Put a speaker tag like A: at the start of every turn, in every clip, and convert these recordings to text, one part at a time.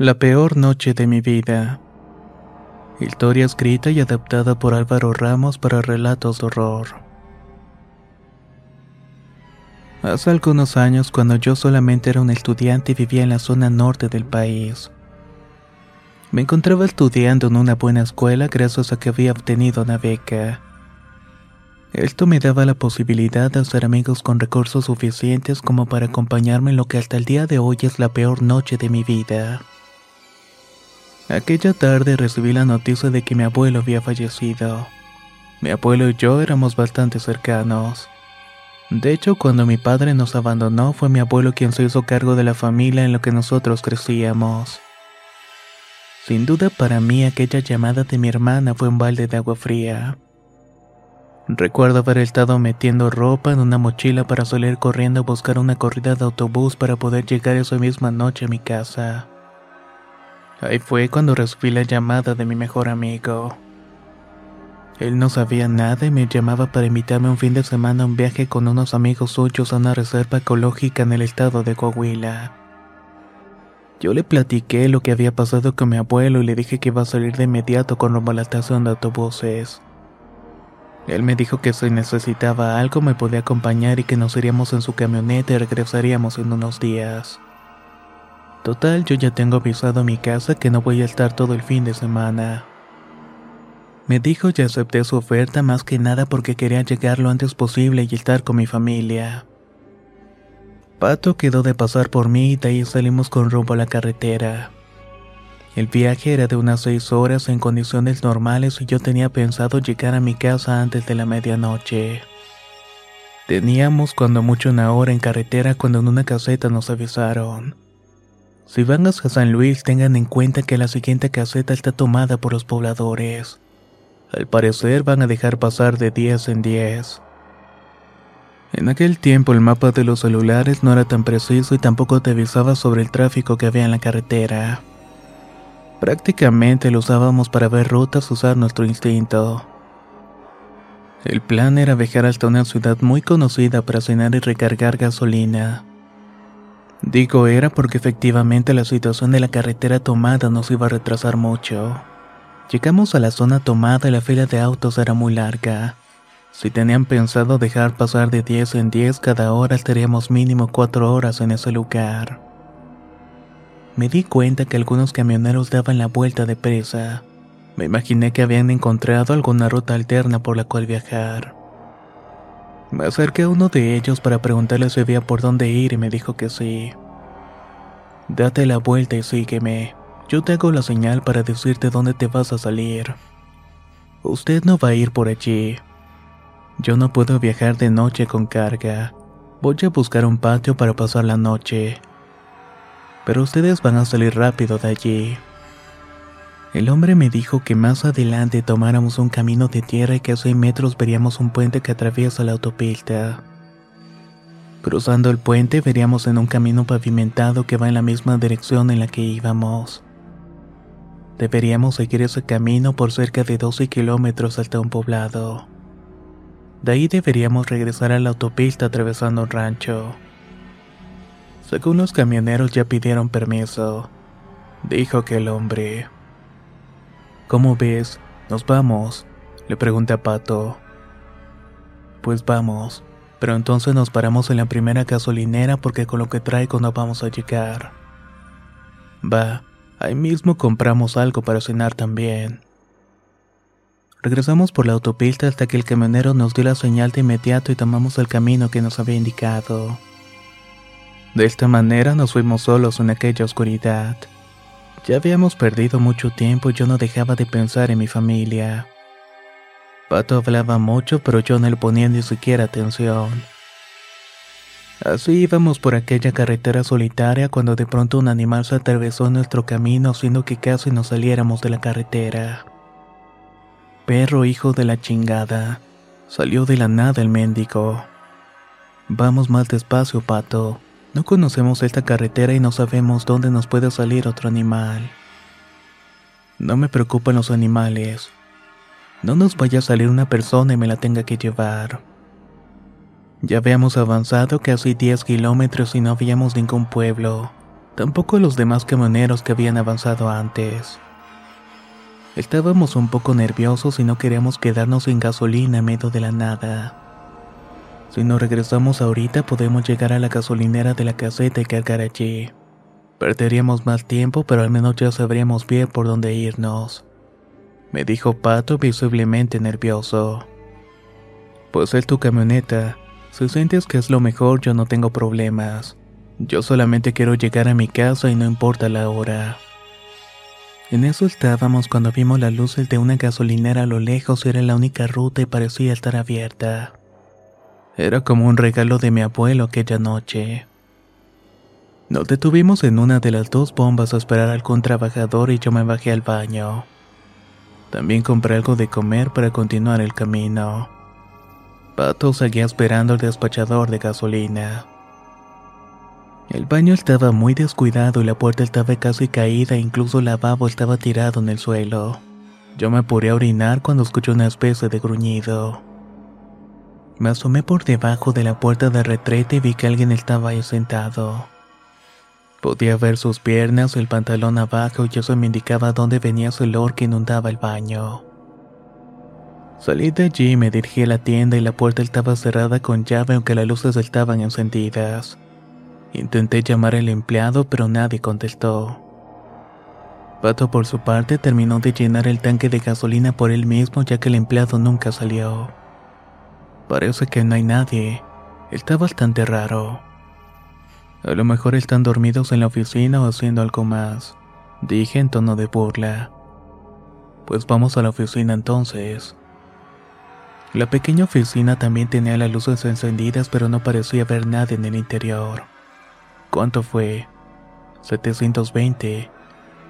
A: La peor noche de mi vida. Historia escrita y adaptada por Álvaro Ramos para relatos de horror. Hace algunos años, cuando yo solamente era un estudiante y vivía en la zona norte del país, me encontraba estudiando en una buena escuela gracias a que había obtenido una beca. Esto me daba la posibilidad de hacer amigos con recursos suficientes como para acompañarme en lo que hasta el día de hoy es la peor noche de mi vida. Aquella tarde recibí la noticia de que mi abuelo había fallecido. Mi abuelo y yo éramos bastante cercanos. De hecho, cuando mi padre nos abandonó, fue mi abuelo quien se hizo cargo de la familia en la que nosotros crecíamos. Sin duda para mí aquella llamada de mi hermana fue un balde de agua fría. Recuerdo haber estado metiendo ropa en una mochila para salir corriendo a buscar una corrida de autobús para poder llegar esa misma noche a mi casa. Ahí fue cuando recibí la llamada de mi mejor amigo. Él no sabía nada y me llamaba para invitarme un fin de semana a un viaje con unos amigos suyos a una reserva ecológica en el estado de Coahuila. Yo le platiqué lo que había pasado con mi abuelo y le dije que iba a salir de inmediato con rumbo a la estación de autobuses. Él me dijo que si necesitaba algo me podía acompañar y que nos iríamos en su camioneta y regresaríamos en unos días. Total, yo ya tengo avisado a mi casa que no voy a estar todo el fin de semana. Me dijo y acepté su oferta más que nada porque quería llegar lo antes posible y estar con mi familia. Pato quedó de pasar por mí y de ahí salimos con rumbo a la carretera. El viaje era de unas seis horas en condiciones normales y yo tenía pensado llegar a mi casa antes de la medianoche. Teníamos cuando mucho una hora en carretera cuando en una caseta nos avisaron. Si van a San Luis, tengan en cuenta que la siguiente caseta está tomada por los pobladores. Al parecer van a dejar pasar de 10 en 10. En aquel tiempo el mapa de los celulares no era tan preciso y tampoco te avisaba sobre el tráfico que había en la carretera. Prácticamente lo usábamos para ver rutas, usar nuestro instinto. El plan era viajar hasta una ciudad muy conocida para cenar y recargar gasolina. Digo era porque efectivamente la situación de la carretera tomada nos iba a retrasar mucho. Llegamos a la zona tomada y la fila de autos era muy larga. Si tenían pensado dejar pasar de 10 en 10 cada hora estaríamos mínimo 4 horas en ese lugar. Me di cuenta que algunos camioneros daban la vuelta de presa. Me imaginé que habían encontrado alguna ruta alterna por la cual viajar. Me acerqué a uno de ellos para preguntarle si había por dónde ir y me dijo que sí. Date la vuelta y sígueme. Yo te hago la señal para decirte dónde te vas a salir. Usted no va a ir por allí. Yo no puedo viajar de noche con carga. Voy a buscar un patio para pasar la noche. Pero ustedes van a salir rápido de allí. El hombre me dijo que más adelante tomáramos un camino de tierra y que a 100 metros veríamos un puente que atraviesa la autopista. Cruzando el puente veríamos en un camino pavimentado que va en la misma dirección en la que íbamos. Deberíamos seguir ese camino por cerca de 12 kilómetros hasta un poblado. De ahí deberíamos regresar a la autopista atravesando un rancho. Según los camioneros ya pidieron permiso, dijo que el hombre. ¿Cómo ves? ¿Nos vamos? Le pregunté a Pato. Pues vamos, Pero entonces nos paramos en la primera gasolinera porque con lo que traigo no vamos a llegar. Va, ahí mismo compramos algo para cenar también. Regresamos por la autopista hasta que el camionero nos dio la señal de inmediato y tomamos el camino que nos había indicado. De esta manera nos fuimos solos en aquella oscuridad. Ya habíamos perdido mucho tiempo y yo no dejaba de pensar en mi familia. Pato hablaba mucho, pero yo no le ponía ni siquiera atención. Así íbamos por aquella carretera solitaria cuando de pronto un animal se atravesó nuestro camino haciendo que casi nos saliéramos de la carretera. Perro hijo de la chingada. Salió de la nada el mendigo. Vamos más despacio, pato. No conocemos esta carretera y no sabemos dónde nos puede salir otro animal. No me preocupan los animales. No nos vaya a salir una persona y me la tenga que llevar. Ya habíamos avanzado casi 10 kilómetros y no habíamos ningún pueblo, tampoco los demás camioneros que habían avanzado antes. Estábamos un poco nerviosos y no queríamos quedarnos sin gasolina en medio de la nada. Si nos regresamos ahorita podemos llegar a la gasolinera de la caseta y cargar allí. Perderíamos más tiempo, pero al menos ya sabríamos bien por dónde irnos. Me dijo Pato visiblemente nervioso. Pues es tu camioneta. Si sientes que es lo mejor, yo no tengo problemas. Yo solamente quiero llegar a mi casa y no importa la hora. En eso estábamos cuando vimos las luces de una gasolinera a lo lejos y era la única ruta y parecía estar abierta. Era como un regalo de mi abuelo aquella noche. Nos detuvimos en una de las dos bombas a esperar a algún trabajador y yo me bajé al baño. También compré algo de comer para continuar el camino. Pato seguía esperando al despachador de gasolina. El baño estaba muy descuidado y la puerta estaba casi caída e incluso el lavabo estaba tirado en el suelo. Yo me apuré a orinar cuando escuché una especie de gruñido. Me asomé por debajo de la puerta de retrete y vi que alguien estaba ahí sentado. Podía ver sus piernas, el pantalón abajo y eso me indicaba dónde venía ese olor que inundaba el baño. Salí de allí y me dirigí a la tienda y la puerta estaba cerrada con llave aunque las luces estaban encendidas. Intenté llamar al empleado, pero nadie contestó. Pato, por su parte, terminó de llenar el tanque de gasolina por él mismo, ya que el empleado nunca salió. Parece que no hay nadie. Está bastante raro. A lo mejor están dormidos en la oficina o haciendo algo más, dije en tono de burla. Pues vamos a la oficina entonces. La pequeña oficina también tenía las luces encendidas, pero no parecía haber nadie en el interior. ¿Cuánto fue? 720.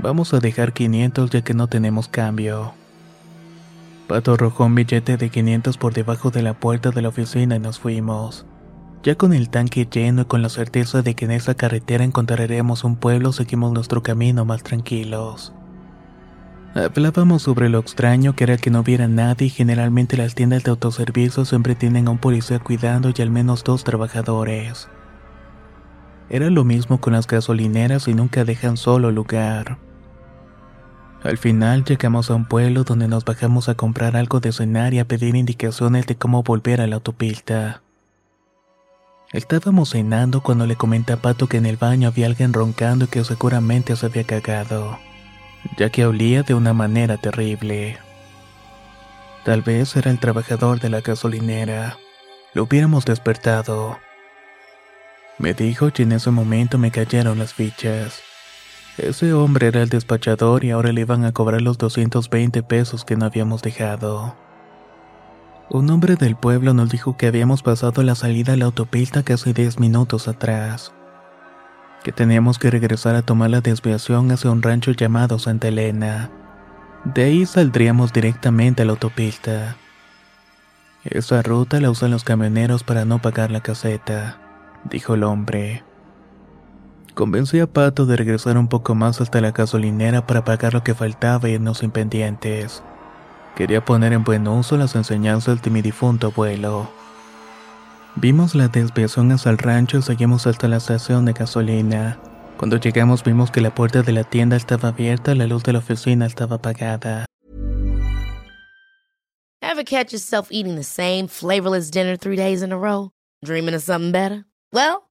A: Vamos a dejar 500 ya que no tenemos cambio. Pato arrojó un billete de 500 por debajo de la puerta de la oficina y nos fuimos. Ya con el tanque lleno y con la certeza de que en esa carretera encontraremos un pueblo, seguimos nuestro camino más tranquilos. Hablábamos sobre lo extraño que era que no hubiera nadie y generalmente las tiendas de autoservicio siempre tienen a un policía cuidando y al menos dos trabajadores. Era lo mismo con las gasolineras y nunca dejan solo lugar. Al final llegamos a un pueblo donde nos bajamos a comprar algo de cenar y a pedir indicaciones de cómo volver a la autopista. Estábamos cenando cuando le comenté a Pato que en el baño había alguien roncando y que seguramente se había cagado, ya que olía de una manera terrible. Tal vez era el trabajador de la gasolinera. Lo hubiéramos despertado. Me dijo y en ese momento me cayeron las fichas. Ese hombre era el despachador y ahora le iban a cobrar los 220 pesos que no habíamos dejado. Un hombre del pueblo nos dijo que habíamos pasado la salida a la autopista casi 10 minutos atrás. Que teníamos que regresar a tomar la desviación hacia un rancho llamado Santa Elena. De ahí saldríamos directamente a la autopista. Esa ruta la usan los camioneros para no pagar la caseta dijo el hombre. Convencí a Pato de regresar un poco más hasta la gasolinera para pagar lo que faltaba y irnos sin pendientes. Quería poner en buen uso las enseñanzas de mi difunto abuelo. Vimos la desviación hacia el rancho y seguimos hasta la estación de gasolina. Cuando llegamos vimos que la puerta de la tienda estaba abierta y la luz de la oficina estaba apagada.
B: Ever catch yourself eating the same flavorless dinner three days in a row? Dreaming of something better? Well,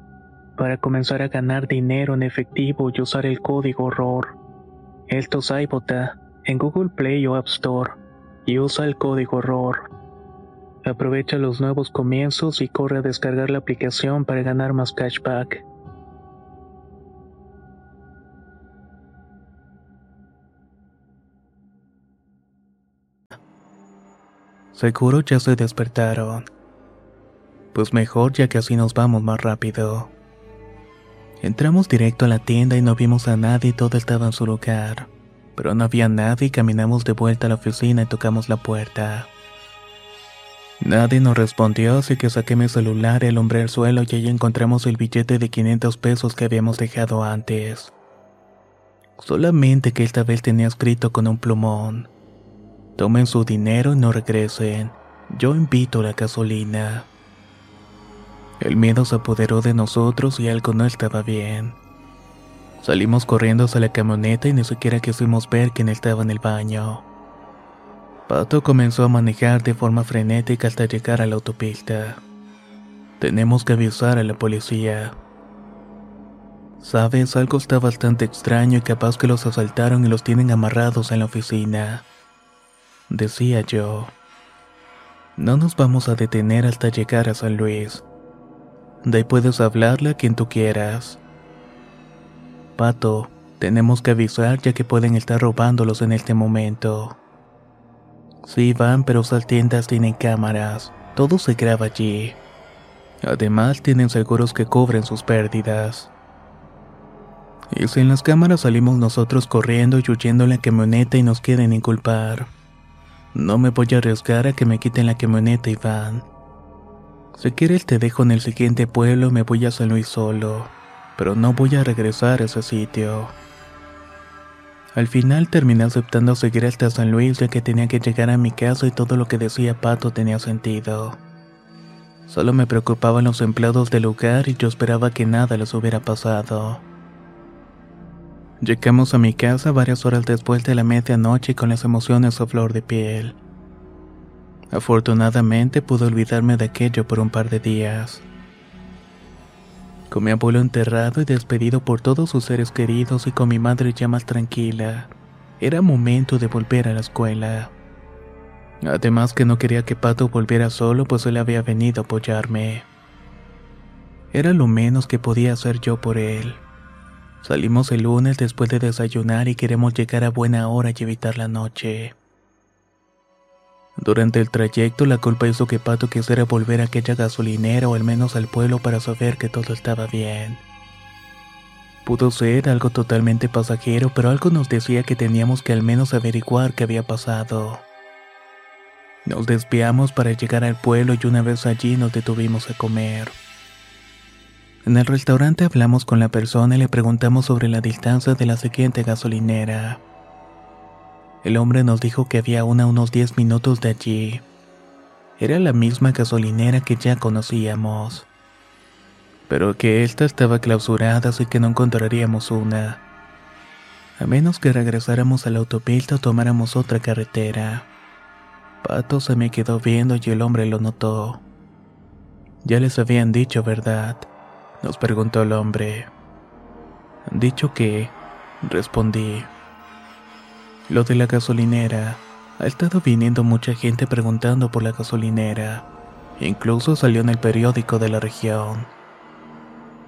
A: para comenzar a ganar dinero en efectivo y usar el código ROR. Esto es iBota en Google Play o App Store y usa el código ROR. Aprovecha los nuevos comienzos y corre a descargar la aplicación para ganar más cashback. Seguro ya se despertaron. Pues mejor ya que así nos vamos más rápido. Entramos directo a la tienda y no vimos a nadie todo estaba en su lugar. Pero no había nadie y caminamos de vuelta a la oficina y tocamos la puerta. Nadie nos respondió, así que saqué mi celular y alumbré el suelo y ahí encontramos el billete de 500 pesos que habíamos dejado antes. Solamente que esta vez tenía escrito con un plumón. Tomen su dinero y no regresen. Yo invito la gasolina. El miedo se apoderó de nosotros y algo no estaba bien. Salimos corriendo hacia la camioneta y ni siquiera quisimos ver quién estaba en el baño. Pato comenzó a manejar de forma frenética hasta llegar a la autopista. Tenemos que avisar a la policía. Sabes, algo está bastante extraño y capaz que los asaltaron y los tienen amarrados en la oficina. Decía yo. No nos vamos a detener hasta llegar a San Luis. De ahí puedes hablarle a quien tú quieras. Pato, tenemos que avisar ya que pueden estar robándolos en este momento. Sí, van, pero esas tiendas tienen cámaras. Todo se graba allí. Además, tienen seguros que cubren sus pérdidas. Y si en las cámaras salimos nosotros corriendo y huyendo en la camioneta y nos quieren inculpar. No me voy a arriesgar a que me quiten la camioneta y van. Si quieres te dejo en el siguiente pueblo me voy a San Luis solo, pero no voy a regresar a ese sitio. Al final terminé aceptando seguir hasta San Luis ya que tenía que llegar a mi casa y todo lo que decía Pato tenía sentido. Solo me preocupaban los empleados del lugar y yo esperaba que nada les hubiera pasado. Llegamos a mi casa varias horas después de la medianoche con las emociones a flor de piel. Afortunadamente pude olvidarme de aquello por un par de días. Con mi abuelo enterrado y despedido por todos sus seres queridos y con mi madre ya más tranquila, era momento de volver a la escuela. Además que no quería que Pato volviera solo pues él había venido a apoyarme. Era lo menos que podía hacer yo por él. Salimos el lunes después de desayunar y queremos llegar a buena hora y evitar la noche. Durante el trayecto la culpa hizo que Pato quisiera volver a aquella gasolinera o al menos al pueblo para saber que todo estaba bien. Pudo ser algo totalmente pasajero, pero algo nos decía que teníamos que al menos averiguar qué había pasado. Nos desviamos para llegar al pueblo y una vez allí nos detuvimos a comer. En el restaurante hablamos con la persona y le preguntamos sobre la distancia de la siguiente gasolinera. El hombre nos dijo que había una a unos 10 minutos de allí. Era la misma gasolinera que ya conocíamos. Pero que esta estaba clausurada así que no encontraríamos una. A menos que regresáramos a la autopista o tomáramos otra carretera. Pato se me quedó viendo y el hombre lo notó. Ya les habían dicho, ¿verdad? Nos preguntó el hombre. Dicho que, respondí. Lo de la gasolinera. Ha estado viniendo mucha gente preguntando por la gasolinera. Incluso salió en el periódico de la región.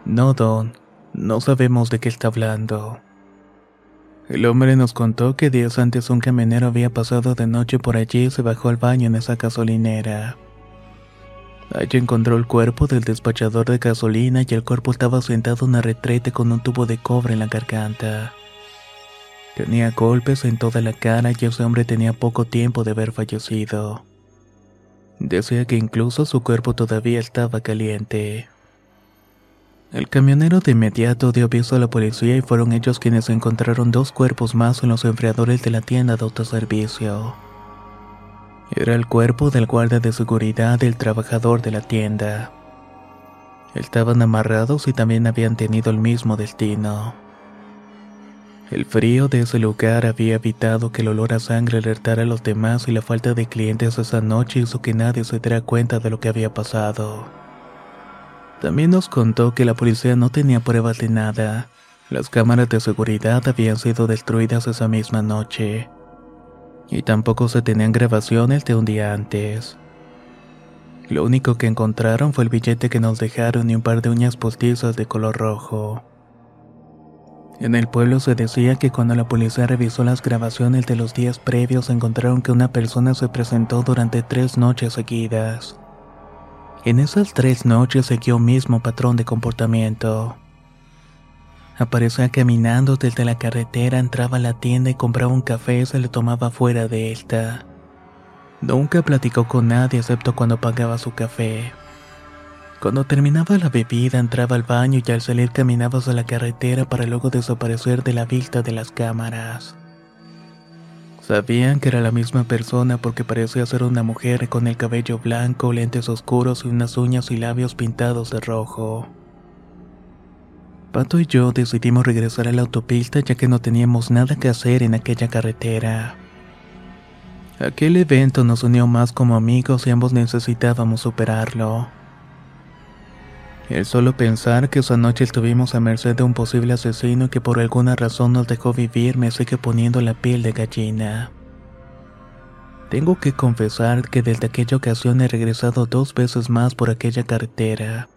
A: No, Don, no sabemos de qué está hablando. El hombre nos contó que días antes un camionero había pasado de noche por allí y se bajó al baño en esa gasolinera. Allí encontró el cuerpo del despachador de gasolina y el cuerpo estaba sentado en una retrete con un tubo de cobre en la garganta. Tenía golpes en toda la cara y ese hombre tenía poco tiempo de haber fallecido. Decía que incluso su cuerpo todavía estaba caliente. El camionero de inmediato dio aviso a la policía y fueron ellos quienes encontraron dos cuerpos más en los enfriadores de la tienda de autoservicio. Era el cuerpo del guardia de seguridad del trabajador de la tienda. Estaban amarrados y también habían tenido el mismo destino. El frío de ese lugar había evitado que el olor a sangre alertara a los demás y la falta de clientes esa noche hizo que nadie se diera cuenta de lo que había pasado. También nos contó que la policía no tenía pruebas de nada. Las cámaras de seguridad habían sido destruidas esa misma noche y tampoco se tenían grabaciones de un día antes. Lo único que encontraron fue el billete que nos dejaron y un par de uñas postizas de color rojo. En el pueblo se decía que cuando la policía revisó las grabaciones de los días previos encontraron que una persona se presentó durante tres noches seguidas. En esas tres noches siguió mismo patrón de comportamiento. Aparecía caminando desde la carretera, entraba a la tienda y compraba un café y se le tomaba fuera de esta. Nunca platicó con nadie excepto cuando pagaba su café. Cuando terminaba la bebida entraba al baño y al salir caminaba hacia la carretera para luego desaparecer de la vista de las cámaras. Sabían que era la misma persona porque parecía ser una mujer con el cabello blanco, lentes oscuros y unas uñas y labios pintados de rojo. Pato y yo decidimos regresar a la autopista ya que no teníamos nada que hacer en aquella carretera. Aquel evento nos unió más como amigos y ambos necesitábamos superarlo. El solo pensar que esa noche estuvimos a merced de un posible asesino que por alguna razón nos dejó vivir me sigue poniendo la piel de gallina. Tengo que confesar que desde aquella ocasión he regresado dos veces más por aquella carretera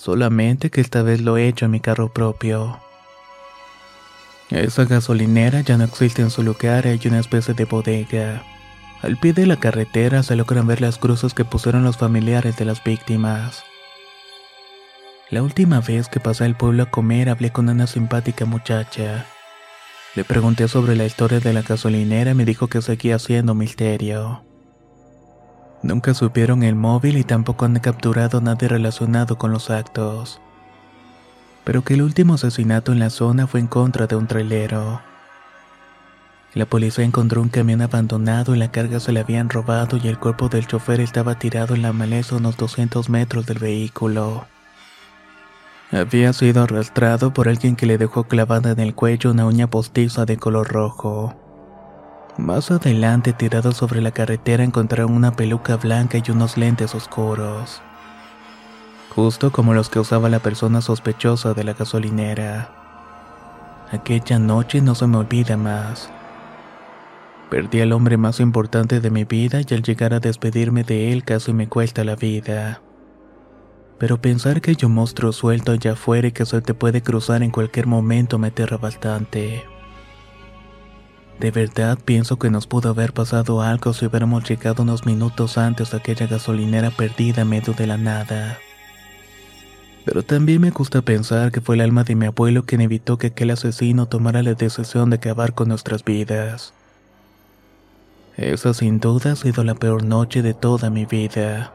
A: solamente que esta vez lo he hecho en mi carro propio. Esa gasolinera ya no existe en su lugar, hay una especie de bodega. Al pie de la carretera se logran ver las cruces que pusieron los familiares de las víctimas. La última vez que pasé al pueblo a comer hablé con una simpática muchacha. Le pregunté sobre la historia de la gasolinera y me dijo que seguía siendo misterio. Nunca supieron el móvil y tampoco han capturado a nadie relacionado con los actos. Pero que el último asesinato en la zona fue en contra de un trailero. La policía encontró un camión abandonado y la carga se le habían robado y el cuerpo del chofer estaba tirado en la maleza a unos 200 metros del vehículo. Había sido arrastrado por alguien que le dejó clavada en el cuello una uña postiza de color rojo. Más adelante, tirado sobre la carretera, encontraron una peluca blanca y unos lentes oscuros. Justo como los que usaba la persona sospechosa de la gasolinera. Aquella noche no se me olvida más. Perdí al hombre más importante de mi vida y al llegar a despedirme de él casi me cuesta la vida. Pero pensar que hay un monstruo suelto allá afuera y que se te puede cruzar en cualquier momento me aterra bastante. De verdad pienso que nos pudo haber pasado algo si hubiéramos llegado unos minutos antes a aquella gasolinera perdida en medio de la nada. Pero también me gusta pensar que fue el alma de mi abuelo quien evitó que aquel asesino tomara la decisión de acabar con nuestras vidas. Esa sin duda ha sido la peor noche de toda mi vida.